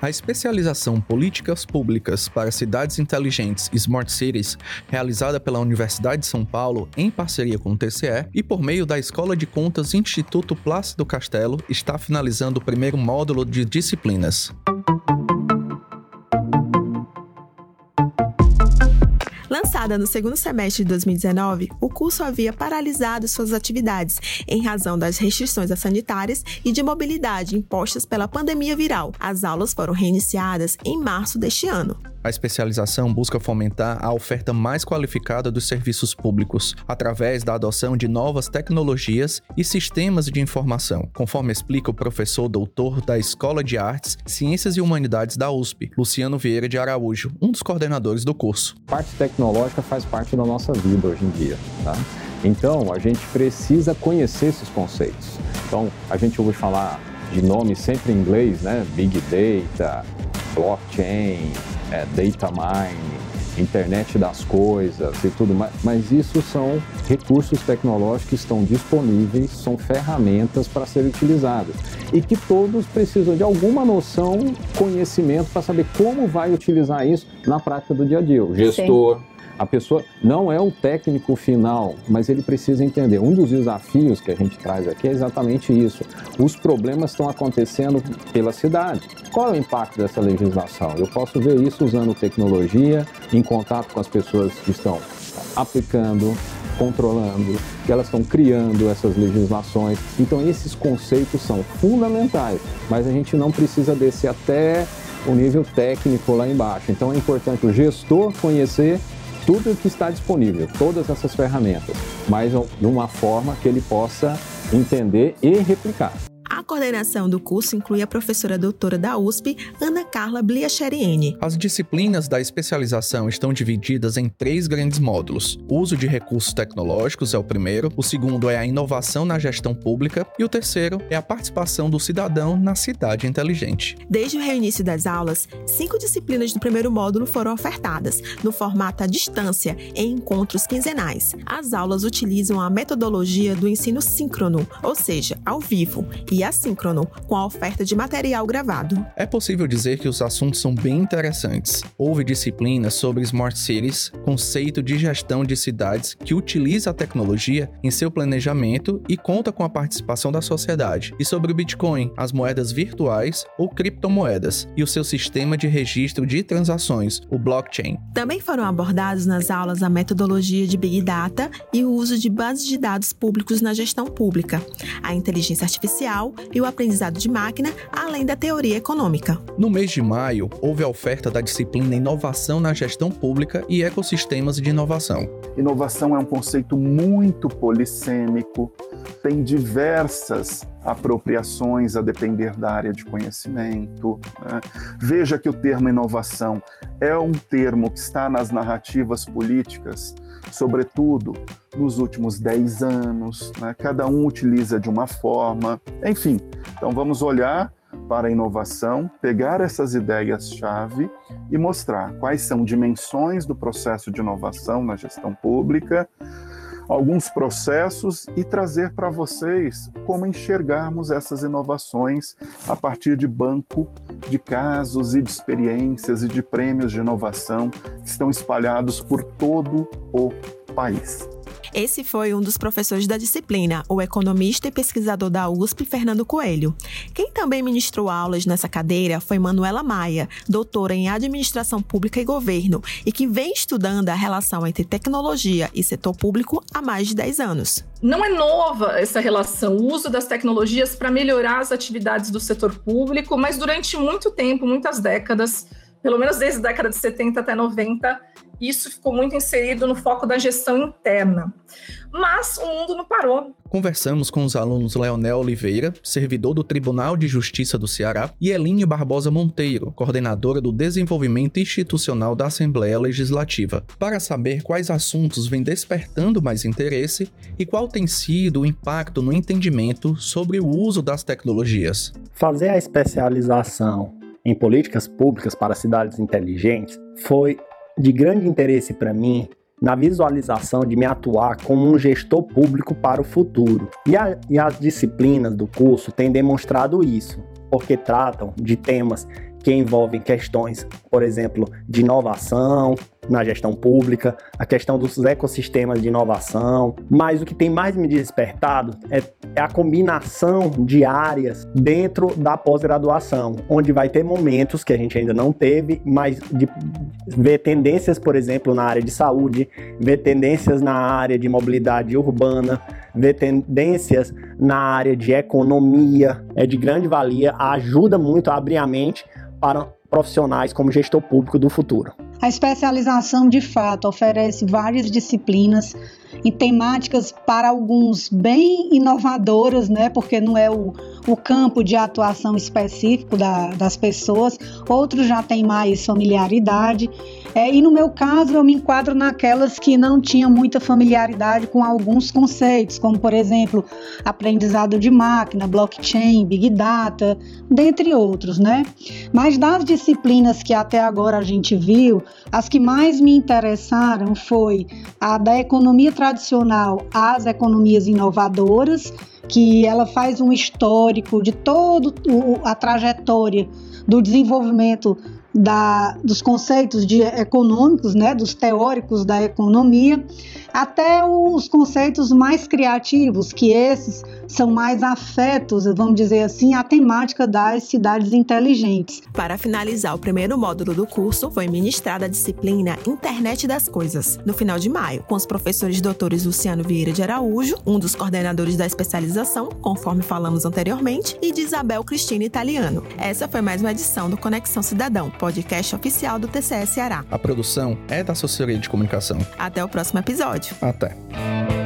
A especialização Políticas Públicas para Cidades Inteligentes Smart Cities, realizada pela Universidade de São Paulo em parceria com o TCE e por meio da Escola de Contas Instituto Plácido Castelo, está finalizando o primeiro módulo de disciplinas. Lançada no segundo semestre de 2019, o curso havia paralisado suas atividades em razão das restrições sanitárias e de mobilidade impostas pela pandemia viral. As aulas foram reiniciadas em março deste ano. A especialização busca fomentar a oferta mais qualificada dos serviços públicos, através da adoção de novas tecnologias e sistemas de informação, conforme explica o professor doutor da Escola de Artes, Ciências e Humanidades da USP, Luciano Vieira de Araújo, um dos coordenadores do curso. A parte tecnológica faz parte da nossa vida hoje em dia, tá? Então, a gente precisa conhecer esses conceitos. Então, a gente ouve falar de nomes sempre em inglês, né? Big Data, blockchain, é, data mining, internet das coisas e tudo mais, mas isso são recursos tecnológicos que estão disponíveis, são ferramentas para serem utilizadas e que todos precisam de alguma noção, conhecimento para saber como vai utilizar isso na prática do dia a dia. O gestor, Sim. A pessoa não é o técnico final, mas ele precisa entender. Um dos desafios que a gente traz aqui é exatamente isso. Os problemas estão acontecendo pela cidade. Qual é o impacto dessa legislação? Eu posso ver isso usando tecnologia, em contato com as pessoas que estão aplicando, controlando, que elas estão criando essas legislações. Então, esses conceitos são fundamentais, mas a gente não precisa descer até o nível técnico lá embaixo. Então, é importante o gestor conhecer tudo que está disponível, todas essas ferramentas, mas de uma forma que ele possa entender e replicar. A coordenação do curso inclui a professora doutora da USP, Ana Carla Bliacheriene. As disciplinas da especialização estão divididas em três grandes módulos. O uso de recursos tecnológicos é o primeiro, o segundo é a inovação na gestão pública e o terceiro é a participação do cidadão na cidade inteligente. Desde o reinício das aulas, cinco disciplinas do primeiro módulo foram ofertadas, no formato à distância, em encontros quinzenais. As aulas utilizam a metodologia do ensino síncrono, ou seja, ao vivo, e e assíncrono, com a oferta de material gravado. É possível dizer que os assuntos são bem interessantes. Houve disciplinas sobre Smart Cities, conceito de gestão de cidades que utiliza a tecnologia em seu planejamento e conta com a participação da sociedade, e sobre o Bitcoin, as moedas virtuais ou criptomoedas, e o seu sistema de registro de transações, o blockchain. Também foram abordados nas aulas a metodologia de Big Data e o uso de bases de dados públicos na gestão pública, a inteligência artificial e o aprendizado de máquina, além da teoria econômica. No mês de maio, houve a oferta da disciplina Inovação na Gestão Pública e Ecossistemas de Inovação. Inovação é um conceito muito polissêmico, tem diversas apropriações a depender da área de conhecimento. Né? Veja que o termo inovação é um termo que está nas narrativas políticas sobretudo nos últimos 10 anos, né? cada um utiliza de uma forma, enfim. Então vamos olhar para a inovação, pegar essas ideias-chave e mostrar quais são dimensões do processo de inovação na gestão pública, alguns processos e trazer para vocês como enxergarmos essas inovações a partir de banco de casos e de experiências e de prêmios de inovação que estão espalhados por todo o país. Esse foi um dos professores da disciplina, o economista e pesquisador da USP, Fernando Coelho. Quem também ministrou aulas nessa cadeira foi Manuela Maia, doutora em Administração Pública e Governo, e que vem estudando a relação entre tecnologia e setor público há mais de 10 anos. Não é nova essa relação, o uso das tecnologias para melhorar as atividades do setor público, mas durante muito tempo, muitas décadas, pelo menos desde a década de 70 até 90, isso ficou muito inserido no foco da gestão interna. Mas o mundo não parou. Conversamos com os alunos Leonel Oliveira, servidor do Tribunal de Justiça do Ceará, e Elinho Barbosa Monteiro, coordenadora do Desenvolvimento Institucional da Assembleia Legislativa, para saber quais assuntos vêm despertando mais interesse e qual tem sido o impacto no entendimento sobre o uso das tecnologias. Fazer a especialização em políticas públicas para cidades inteligentes foi de grande interesse para mim na visualização de me atuar como um gestor público para o futuro. E, a, e as disciplinas do curso têm demonstrado isso, porque tratam de temas que envolvem questões, por exemplo, de inovação, na gestão pública, a questão dos ecossistemas de inovação, mas o que tem mais me despertado é, é a combinação de áreas dentro da pós-graduação, onde vai ter momentos que a gente ainda não teve, mas de ver tendências, por exemplo, na área de saúde, ver tendências na área de mobilidade urbana, ver tendências na área de economia, é de grande valia, ajuda muito a abrir a mente para profissionais como gestor público do futuro. A especialização, de fato, oferece várias disciplinas e temáticas para alguns bem inovadoras, né? Porque não é o, o campo de atuação específico da, das pessoas, outros já têm mais familiaridade. É, e no meu caso, eu me enquadro naquelas que não tinham muita familiaridade com alguns conceitos, como por exemplo, aprendizado de máquina, blockchain, big data, dentre outros, né? Mas das disciplinas que até agora a gente viu, as que mais me interessaram foi a da economia tradicional às economias inovadoras, que ela faz um histórico de toda a trajetória do desenvolvimento da, dos conceitos de econômicos, né, dos teóricos da economia, até os conceitos mais criativos, que esses são mais afetos, vamos dizer assim, à temática das cidades inteligentes. Para finalizar o primeiro módulo do curso, foi ministrada a disciplina Internet das Coisas, no final de maio, com os professores doutores Luciano Vieira de Araújo, um dos coordenadores da especialização, conforme falamos anteriormente, e de Isabel Cristina Italiano. Essa foi mais uma edição do Conexão Cidadão, podcast oficial do TCS Ceará. A produção é da Assessoria de Comunicação. Até o próximo episódio. Até.